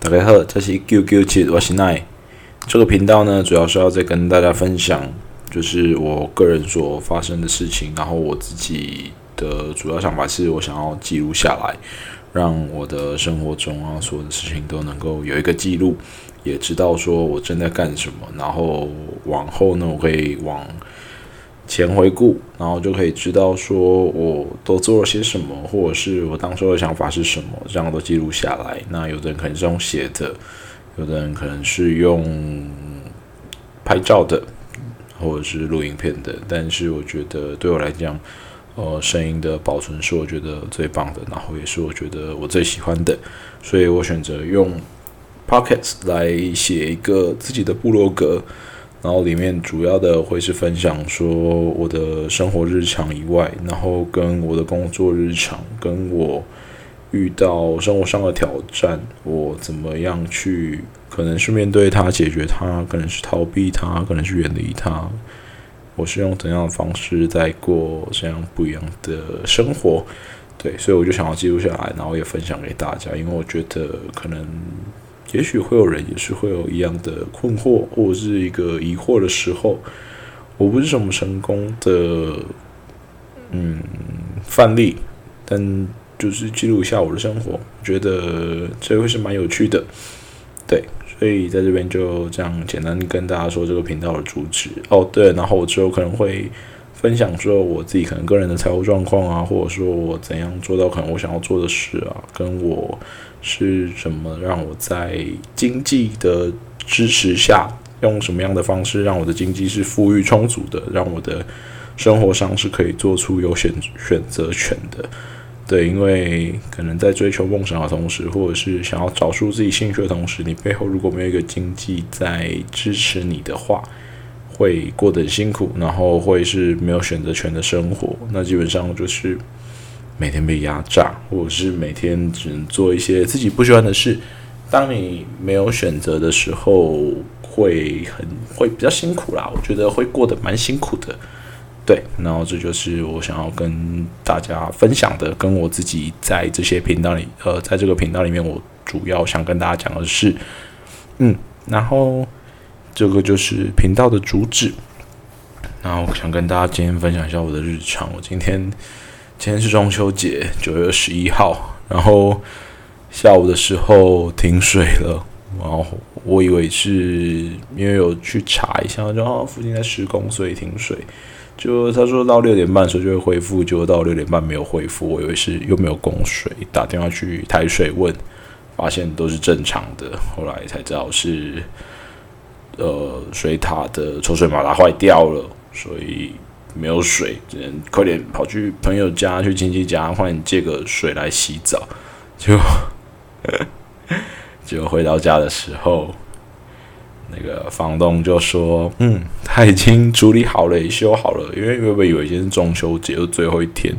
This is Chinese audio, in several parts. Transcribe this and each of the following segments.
大家好，这是一九九七，我是奈。这个频道呢，主要是要再跟大家分享，就是我个人所发生的事情，然后我自己的主要想法是我想要记录下来，让我的生活中啊所有的事情都能够有一个记录，也知道说我正在干什么，然后往后呢，我可以往。前回顾，然后就可以知道说我都做了些什么，或者是我当初的想法是什么，这样都记录下来。那有的人可能是用写的，有的人可能是用拍照的，或者是录影片的。但是我觉得对我来讲，呃，声音的保存是我觉得最棒的，然后也是我觉得我最喜欢的，所以我选择用 Pocket 来写一个自己的部落格。然后里面主要的会是分享说我的生活日常以外，然后跟我的工作日常，跟我遇到生活上的挑战，我怎么样去，可能是面对它、解决它，可能是逃避它，可能是远离它。我是用怎样的方式在过这样不一样的生活？对，所以我就想要记录下来，然后也分享给大家，因为我觉得可能。也许会有人也是会有一样的困惑或者是一个疑惑的时候，我不是什么成功的嗯范例，但就是记录一下我的生活，觉得这会是蛮有趣的，对，所以在这边就这样简单跟大家说这个频道的主旨。哦，对，然后我之后可能会分享说我自己可能个人的财务状况啊，或者说我怎样做到可能我想要做的事啊，跟我。是怎么让我在经济的支持下，用什么样的方式让我的经济是富裕充足的，让我的生活上是可以做出有选选择权的？对，因为可能在追求梦想的同时，或者是想要找出自己兴趣的同时，你背后如果没有一个经济在支持你的话，会过得很辛苦，然后会是没有选择权的生活。那基本上就是。每天被压榨，或者是每天只能做一些自己不喜欢的事。当你没有选择的时候，会很会比较辛苦啦。我觉得会过得蛮辛苦的。对，然后这就是我想要跟大家分享的，跟我自己在这些频道里，呃，在这个频道里面，我主要想跟大家讲的是，嗯，然后这个就是频道的主旨。然后我想跟大家今天分享一下我的日常。我今天。今天是中秋节，九月十一号。然后下午的时候停水了，然后我以为是因为有去查一下，然后附近在施工，所以停水。就他说到六点半的时候就会恢复，结果到六点半没有恢复，我以为是又没有供水，打电话去台水问，发现都是正常的。后来才知道是呃水塔的抽水马达坏掉了，所以。没有水，只能快点跑去朋友家、去亲戚家，换借个水来洗澡。就 就回到家的时候，那个房东就说：“嗯，他已经处理好了，也修好了。因为原本以为今天中秋节就最后一天，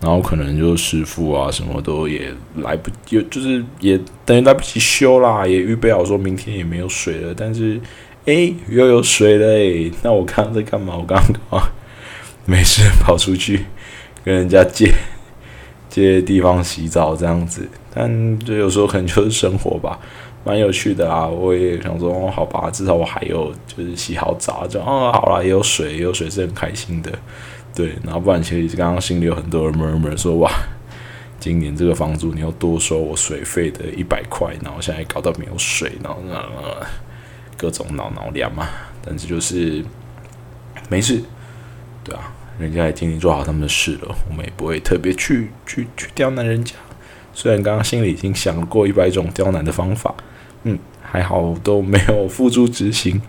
然后可能就师傅啊什么都也来不及，就是也等于来不及修啦，也预备好说明天也没有水了。但是，哎，又有水了。那我刚刚在干嘛？我刚刚。”没事，跑出去跟人家借 借地方洗澡这样子，但就有时候可能就是生活吧，蛮有趣的啊。我也想说，哦，好吧，至少我还有就是洗好澡，就哦，好了，也有水，也有水是很开心的。对，然后不然其实刚刚心里有很多人 murmur 说，哇，今年这个房租你要多收我水费的一百块，然后现在搞到没有水，然后各种挠挠凉嘛。但是就是没事。对啊，人家也尽力做好他们的事了，我们也不会特别去去去刁难人家。虽然刚刚心里已经想过一百种刁难的方法，嗯，还好都没有付诸执行。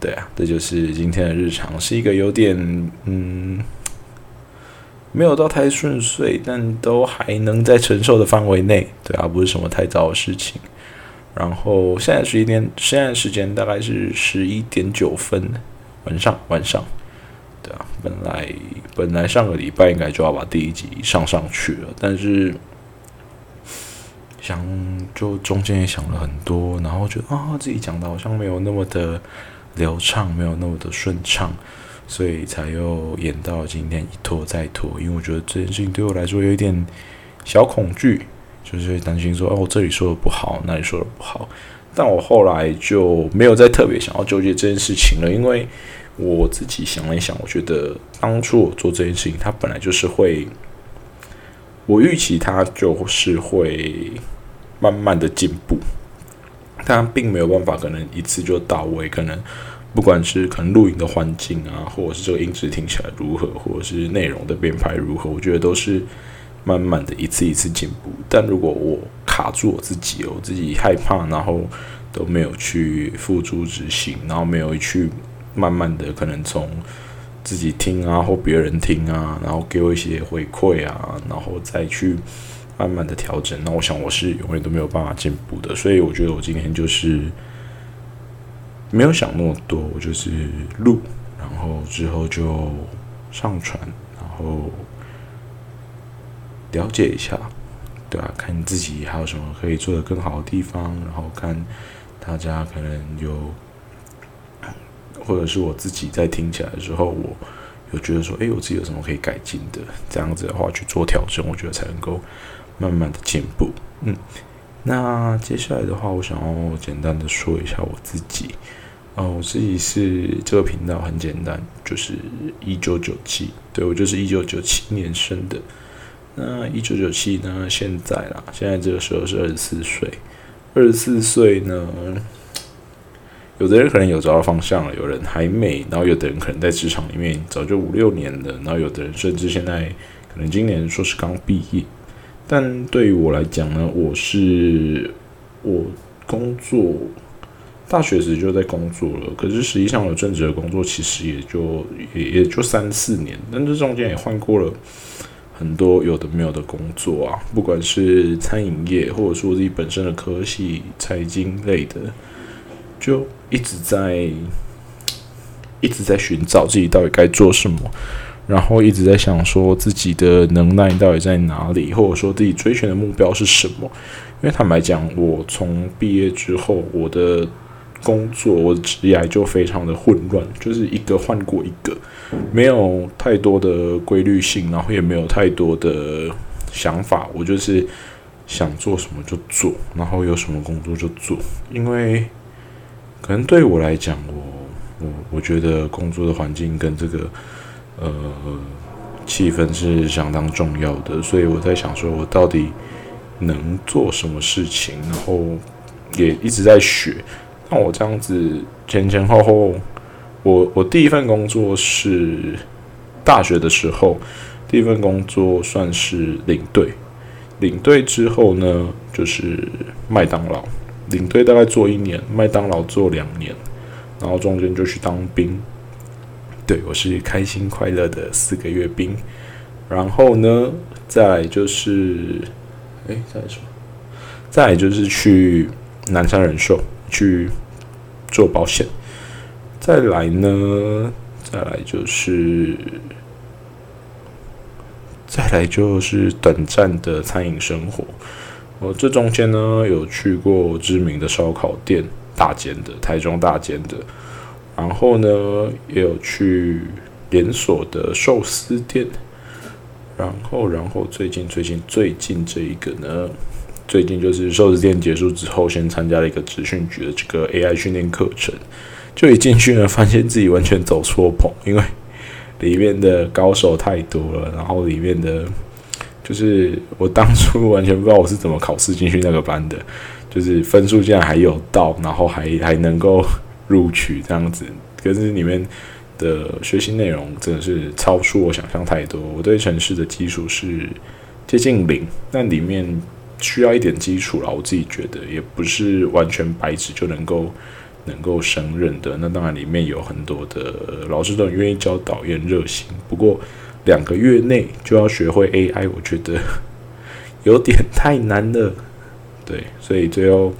对啊，这就是今天的日常，是一个有点嗯，没有到太顺遂，但都还能在承受的范围内。对啊，不是什么太糟的事情。然后现在十一点，现在时间大概是十一点九分，晚上晚上。对啊，本来本来上个礼拜应该就要把第一集上上去了，但是想就中间也想了很多，然后觉得啊自己讲的好像没有那么的流畅，没有那么的顺畅，所以才又演到今天一拖再拖。因为我觉得这件事情对我来说有一点小恐惧，就是担心说，哦，这里说的不好，那里说的不好。但我后来就没有再特别想要纠结这件事情了，因为我自己想了一想，我觉得当初我做这件事情，它本来就是会，我预期它就是会慢慢的进步，但并没有办法可能一次就到位，可能。不管是可能录影的环境啊，或者是这个音质听起来如何，或者是内容的编排如何，我觉得都是慢慢的一次一次进步。但如果我卡住我自己，我自己害怕，然后都没有去付诸执行，然后没有去慢慢的可能从自己听啊，或别人听啊，然后给我一些回馈啊，然后再去慢慢的调整，那我想我是永远都没有办法进步的。所以我觉得我今天就是。没有想那么多，我就是录，然后之后就上传，然后了解一下，对吧？看自己还有什么可以做的更好的地方，然后看大家可能有，或者是我自己在听起来的时候，我有觉得说，哎，我自己有什么可以改进的？这样子的话去做调整，我觉得才能够慢慢的进步。嗯，那接下来的话，我想要简单的说一下我自己。哦，我自己是这个频道很简单，就是一九九七，对我就是一九九七年生的。那一九九七呢？现在啦，现在这个时候是二十四岁。二十四岁呢，有的人可能有找到方向了，有人还没，然后有的人可能在职场里面早就五六年了，然后有的人甚至现在可能今年说是刚毕业。但对于我来讲呢，我是我工作。大学时就在工作了，可是实际上我正职的工作，其实也就也也就三四年，但这中间也换过了很多有的没有的工作啊，不管是餐饮业，或者说自己本身的科系财经类的，就一直在一直在寻找自己到底该做什么，然后一直在想说自己的能耐到底在哪里，或者说自己追寻的目标是什么。因为坦白讲，我从毕业之后，我的工作我的职业就非常的混乱，就是一个换过一个，没有太多的规律性，然后也没有太多的想法。我就是想做什么就做，然后有什么工作就做。因为可能对我来讲，我我我觉得工作的环境跟这个呃气氛是相当重要的，所以我在想说，我到底能做什么事情，然后也一直在学。那我这样子前前后后，我我第一份工作是大学的时候，第一份工作算是领队，领队之后呢就是麦当劳，领队大概做一年，麦当劳做两年，然后中间就去当兵，对我是开心快乐的四个月兵，然后呢再就是，哎再来说，再就是去南山人寿去。做保险，再来呢？再来就是，再来就是短暂的餐饮生活。我这中间呢，有去过知名的烧烤店，大间的台中大间的，然后呢，也有去连锁的寿司店，然后，然后最近最近最近这一个呢？最近就是寿司店结束之后，先参加了一个职训局的这个 AI 训练课程，就一进去呢，发现自己完全走错棚，因为里面的高手太多了，然后里面的，就是我当初完全不知道我是怎么考试进去那个班的，就是分数竟然还有到，然后还还能够录取这样子，可是里面的学习内容真的是超出我想象太多，我对城市的基础是接近零，但里面。需要一点基础了，我自己觉得也不是完全白纸就能够能够胜任的。那当然里面有很多的老师都很愿意教导，演热心。不过两个月内就要学会 AI，我觉得 有点太难了。对，所以最后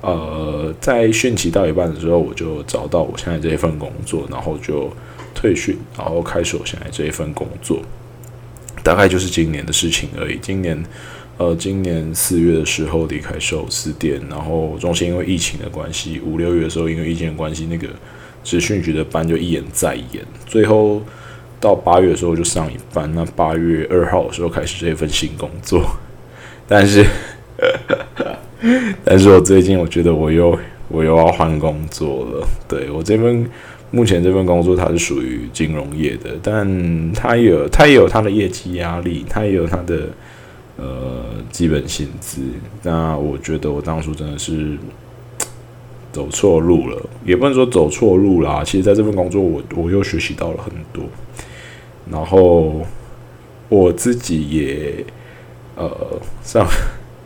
呃在训期到一半的时候，我就找到我现在这一份工作，然后就退训，然后开始我现在这一份工作。大概就是今年的事情而已。今年。呃，今年四月的时候离开寿司店，然后中心因为疫情的关系，五六月的时候因为疫情的关系，那个职训局的班就一延再延，最后到八月的时候就上一班。那八月二号的时候开始这份新工作，但是，但是我最近我觉得我又我又要换工作了。对我这份目前这份工作它是属于金融业的，但它有它也有它的业绩压力，它也有它的呃基本薪资。那我觉得我当初真的是 走错路了，也不能说走错路啦。其实在这份工作，我我又学习到了很多，然后我自己也。呃，上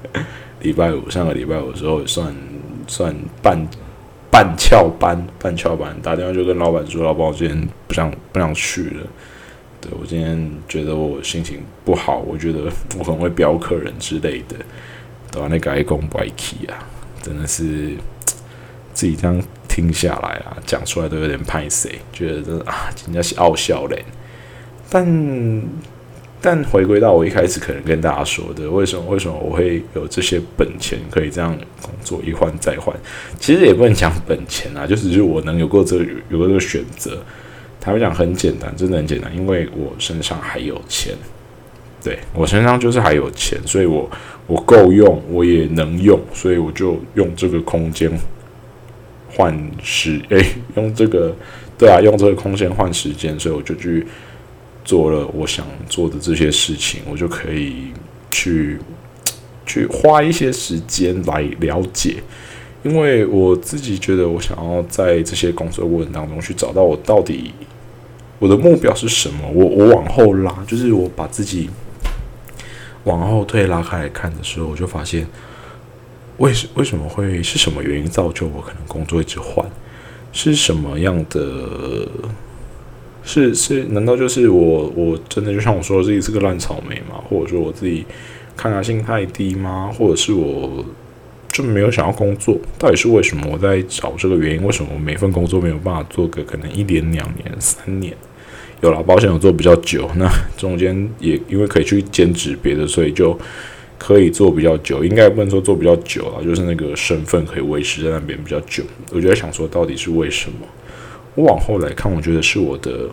礼拜五，上个礼拜五的时候算算半半翘班，半翘班打电话就跟老板说，老板我今天不想不想去了。对我今天觉得我心情不好，我觉得我可能会飙客人之类的，对吧？那个爱公不爱气啊，真的是自己这样听下来啊，讲出来都有点拍谁，觉得真的啊，人家是傲笑嘞，但。但回归到我一开始可能跟大家说的，为什么为什么我会有这些本钱可以这样工作一换再换？其实也不能讲本钱啊，就只是我能有过这有过这个选择。坦白讲很简单，真的很简单，因为我身上还有钱，对我身上就是还有钱，所以我我够用，我也能用，所以我就用这个空间换时，诶，用这个对啊，用这个空间换时间，所以我就去。做了我想做的这些事情，我就可以去去花一些时间来了解，因为我自己觉得，我想要在这些工作过程当中去找到我到底我的目标是什么。我我往后拉，就是我把自己往后退拉开来看的时候，我就发现，为什为什么会是什么原因造就我可能工作一直换，是什么样的？是是，难道就是我我真的就像我说的自己是个烂草莓吗？或者说我自己抗压性太低吗？或者是我就没有想要工作？到底是为什么？我在找这个原因。为什么我每份工作没有办法做个可能一年、两年、三年？有了保险有做比较久，那中间也因为可以去兼职别的，所以就可以做比较久。应该不能说做比较久啊，就是那个身份可以维持在那边比较久。我就在想说，到底是为什么？我往后来看，我觉得是我的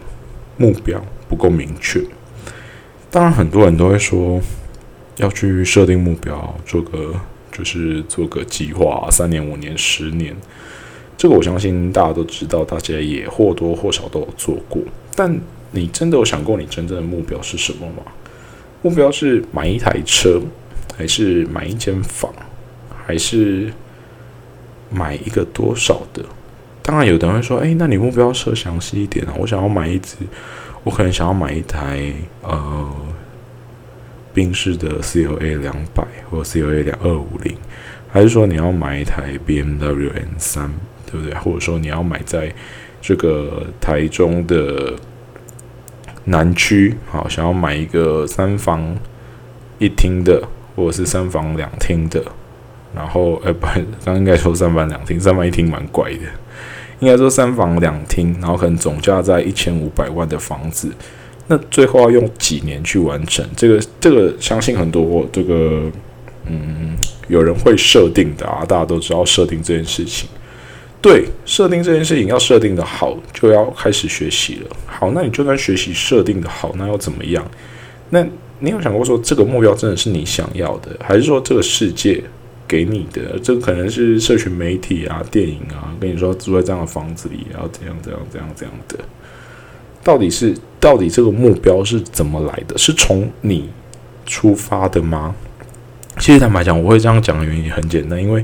目标不够明确。当然，很多人都会说要去设定目标，做个就是做个计划，三年、五年、十年。这个我相信大家都知道，大家也或多或少都有做过。但你真的有想过，你真正的目标是什么吗？目标是买一台车，还是买一间房，还是买一个多少的？当然，有的人会说：“哎，那你目标设详细一点啊！我想要买一只，我可能想要买一台呃，宾士的 C O A 两百或 C O A 两二五零，还是说你要买一台 B M W N 三，对不对？或者说你要买在这个台中的南区，好，想要买一个三房一厅的，或者是三房两厅的，然后，哎，不，刚应该说三房两厅，三房一厅蛮怪的。”应该说三房两厅，然后可能总价在一千五百万的房子，那最后要用几年去完成？这个这个相信很多这个嗯有人会设定的啊，大家都知道设定这件事情。对，设定这件事情要设定的好，就要开始学习了。好，那你就算学习设定的好，那又怎么样？那你有想过说这个目标真的是你想要的，还是说这个世界？给你的这可能是社群媒体啊、电影啊，跟你说住在这样的房子里，然后怎样怎样怎样怎样的，到底是到底这个目标是怎么来的？是从你出发的吗？其实坦白讲，我会这样讲的原因很简单，因为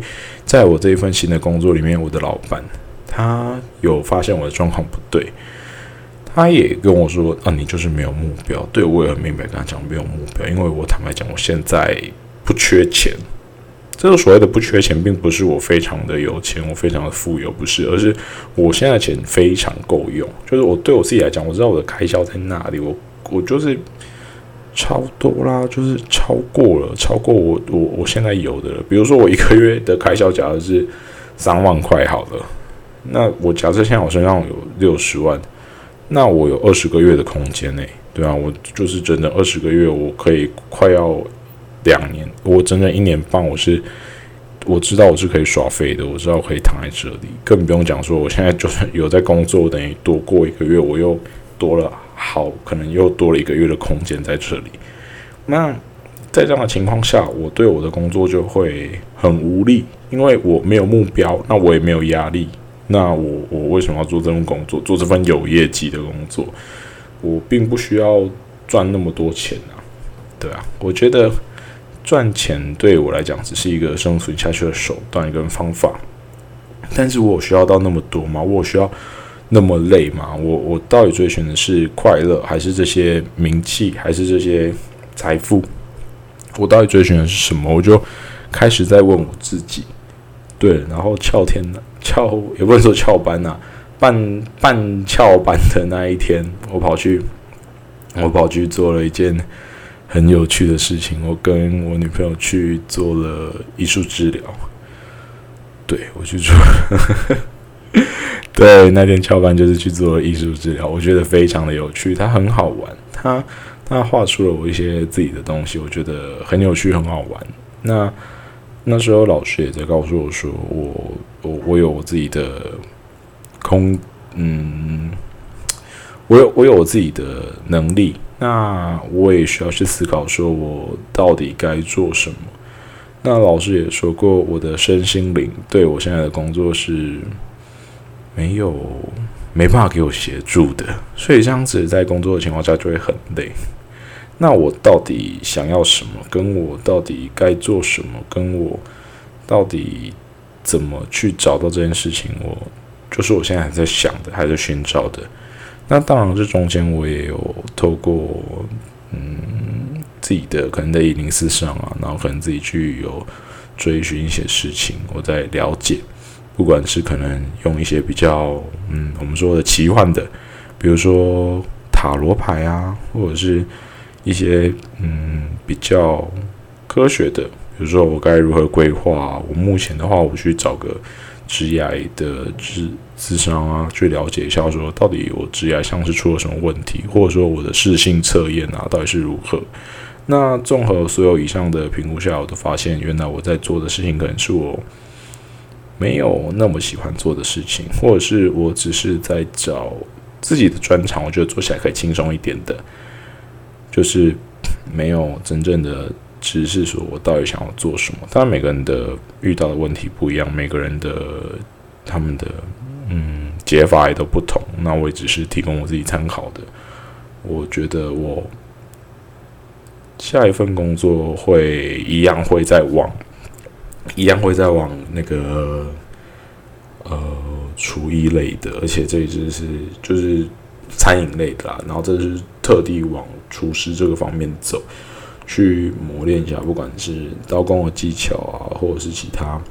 在我这一份新的工作里面，我的老板他有发现我的状况不对，他也跟我说：“啊，你就是没有目标。”对我也很明白跟他讲没有目标，因为我坦白讲，我现在不缺钱。这个所谓的不缺钱，并不是我非常的有钱，我非常的富有，不是，而是我现在钱非常够用。就是我对我自己来讲，我知道我的开销在哪里，我我就是超多啦，就是超过了，超过我我我现在有的了。比如说我一个月的开销，假如是三万块，好了，那我假设现在我身上有六十万，那我有二十个月的空间内，对啊，我就是整整二十个月，我可以快要。两年，我整整一年半，我是我知道我是可以耍废的，我知道我可以躺在这里，更不用讲说我现在就算有在工作，等于多过一个月，我又多了好，可能又多了一个月的空间在这里。那在这样的情况下，我对我的工作就会很无力，因为我没有目标，那我也没有压力。那我我为什么要做这份工作？做这份有业绩的工作？我并不需要赚那么多钱啊，对啊，我觉得赚钱对我来讲只是一个生存下去的手段跟方法。但是我有需要到那么多吗？我有需要那么累吗？我我到底追寻的是快乐，还是这些名气，还是这些财富？我到底追寻的是什么？我就开始在问我自己。对，然后翘天翘也不能说翘班呐，半半翘班的那一天，我跑去，我跑去做了一件很有趣的事情。我跟我女朋友去做了艺术治疗。对我去做，对那天翘班就是去做艺术治疗，我觉得非常的有趣，它很好玩，它它画出了我一些自己的东西，我觉得很有趣，很好玩。那那时候老师也在告诉我说，我我我有我自己的空，嗯，我有我有我自己的能力，那我也需要去思考，说我到底该做什么。那老师也说过，我的身心灵对我现在的工作是没有没办法给我协助的，所以这样子在工作的情况下就会很累。那我到底想要什么？跟我到底该做什么？跟我到底怎么去找到这件事情？我就是我现在还在想的，还在寻找的。那当然，这中间我也有透过嗯。自己的可能在一零四上啊，然后可能自己去有追寻一些事情，我在了解，不管是可能用一些比较嗯我们说的奇幻的，比如说塔罗牌啊，或者是一些嗯比较科学的，比如说我该如何规划，我目前的话，我去找个职业的智智商啊，去了解一下，说到底我职业像是出了什么问题，或者说我的适性测验啊，到底是如何。那综合所有以上的评估下，我都发现，原来我在做的事情可能是我没有那么喜欢做的事情，或者是我只是在找自己的专长，我觉得做起来可以轻松一点的，就是没有真正的只是说我到底想要做什么。当然，每个人的遇到的问题不一样，每个人的他们的嗯解法也都不同。那我也只是提供我自己参考的。我觉得我。下一份工作会一样会在往，一样会在往那个呃厨艺类的，而且这一支是就是餐饮类的啦。然后这是特地往厨师这个方面走，去磨练一下，不管是刀工的技巧啊，或者是其他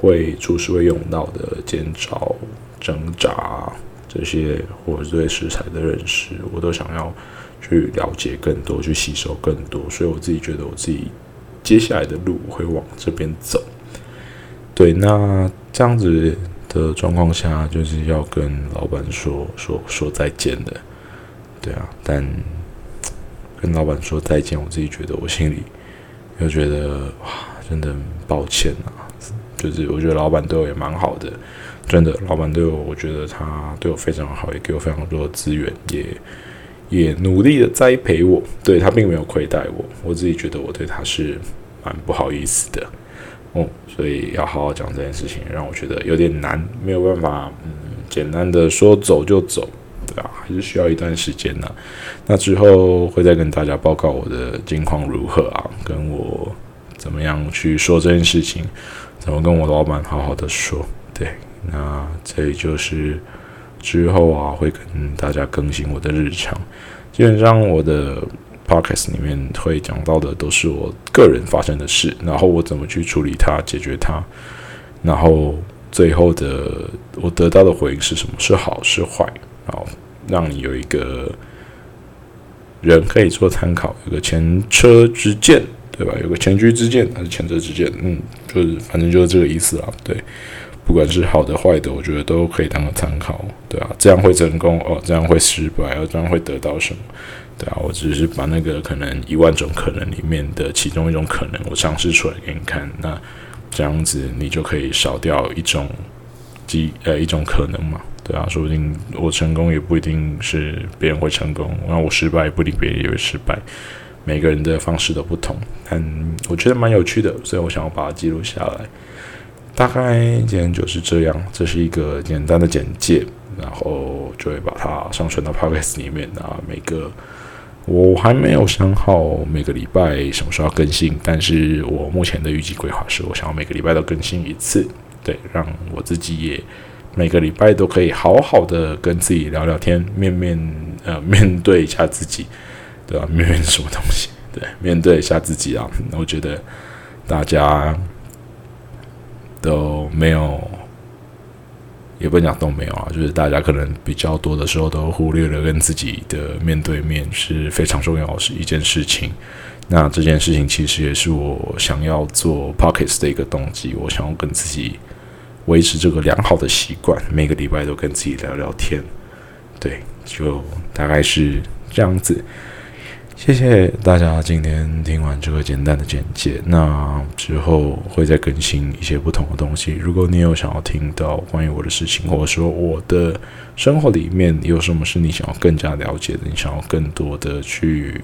会厨师会用到的煎炒蒸炸这些，或者对食材的认识，我都想要。去了解更多，去吸收更多，所以我自己觉得我自己接下来的路会往这边走。对，那这样子的状况下，就是要跟老板说说说再见的。对啊，但跟老板说再见，我自己觉得我心里又觉得哇，真的抱歉啊。就是我觉得老板对我也蛮好的，真的，老板对我，我觉得他对我非常好，也给我非常多的资源，也。也努力的栽培我，对他并没有亏待我，我自己觉得我对他是蛮不好意思的，哦，所以要好好讲这件事情，让我觉得有点难，没有办法，嗯，简单的说走就走，对啊，还是需要一段时间呢。那之后会再跟大家报告我的近况如何啊，跟我怎么样去说这件事情，怎么跟我老板好好的说，对，那这就是。之后啊，会跟大家更新我的日常。基本上我的 podcast 里面会讲到的都是我个人发生的事，然后我怎么去处理它、解决它，然后最后的我得到的回应是什么？是好是坏？然后让你有一个人可以做参考，有个前车之鉴，对吧？有个前车之鉴还是前车之鉴？嗯，就是反正就是这个意思啊，对。不管是好的坏的，我觉得都可以当个参考，对啊，这样会成功哦，这样会失败，哦，这样会得到什么？对啊，我只是把那个可能一万种可能里面的其中一种可能，我尝试出来给你看，那这样子你就可以少掉一种机呃一种可能嘛，对啊，说不定我成功也不一定是别人会成功，那我失败不一定别人也会失败，每个人的方式都不同，但我觉得蛮有趣的，所以我想要把它记录下来。大概今天就是这样，这是一个简单的简介，然后就会把它上传到 Podcast 里面啊。每个我还没有想好每个礼拜什么时候要更新，但是我目前的预计规划是我想要每个礼拜都更新一次，对，让我自己也每个礼拜都可以好好的跟自己聊聊天，面面呃面对一下自己。对吧？面对什么东西？对，面对一下自己啊！我觉得大家都没有，也不能讲都没有啊，就是大家可能比较多的时候都忽略了跟自己的面对面是非常重要的是一件事情。那这件事情其实也是我想要做 pockets 的一个动机。我想要跟自己维持这个良好的习惯，每个礼拜都跟自己聊聊天。对，就大概是这样子。谢谢大家今天听完这个简单的简介。那之后会再更新一些不同的东西。如果你有想要听到关于我的事情，或者说我的生活里面有什么是你想要更加了解的，你想要更多的去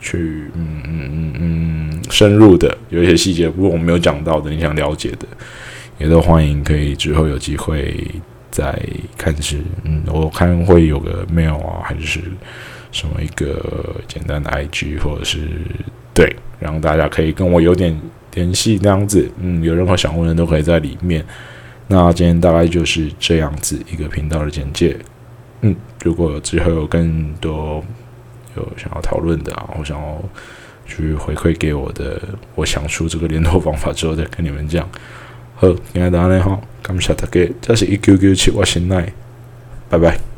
去嗯嗯嗯嗯深入的，有一些细节如果我没有讲到的，你想了解的，也都欢迎可以之后有机会再看是嗯，我看会有个 mail 啊，还是。什么一个简单的 IG，或者是对，让大家可以跟我有点联系那样子。嗯，有任何想问的都可以在里面。那今天大概就是这样子一个频道的简介。嗯，如果之后有更多有想要讨论的啊，我想要去回馈给我的，我想出这个联络方法之后再跟你们讲。好，亲爱的大家好，感谢大家，这是一九九七我新来，拜拜。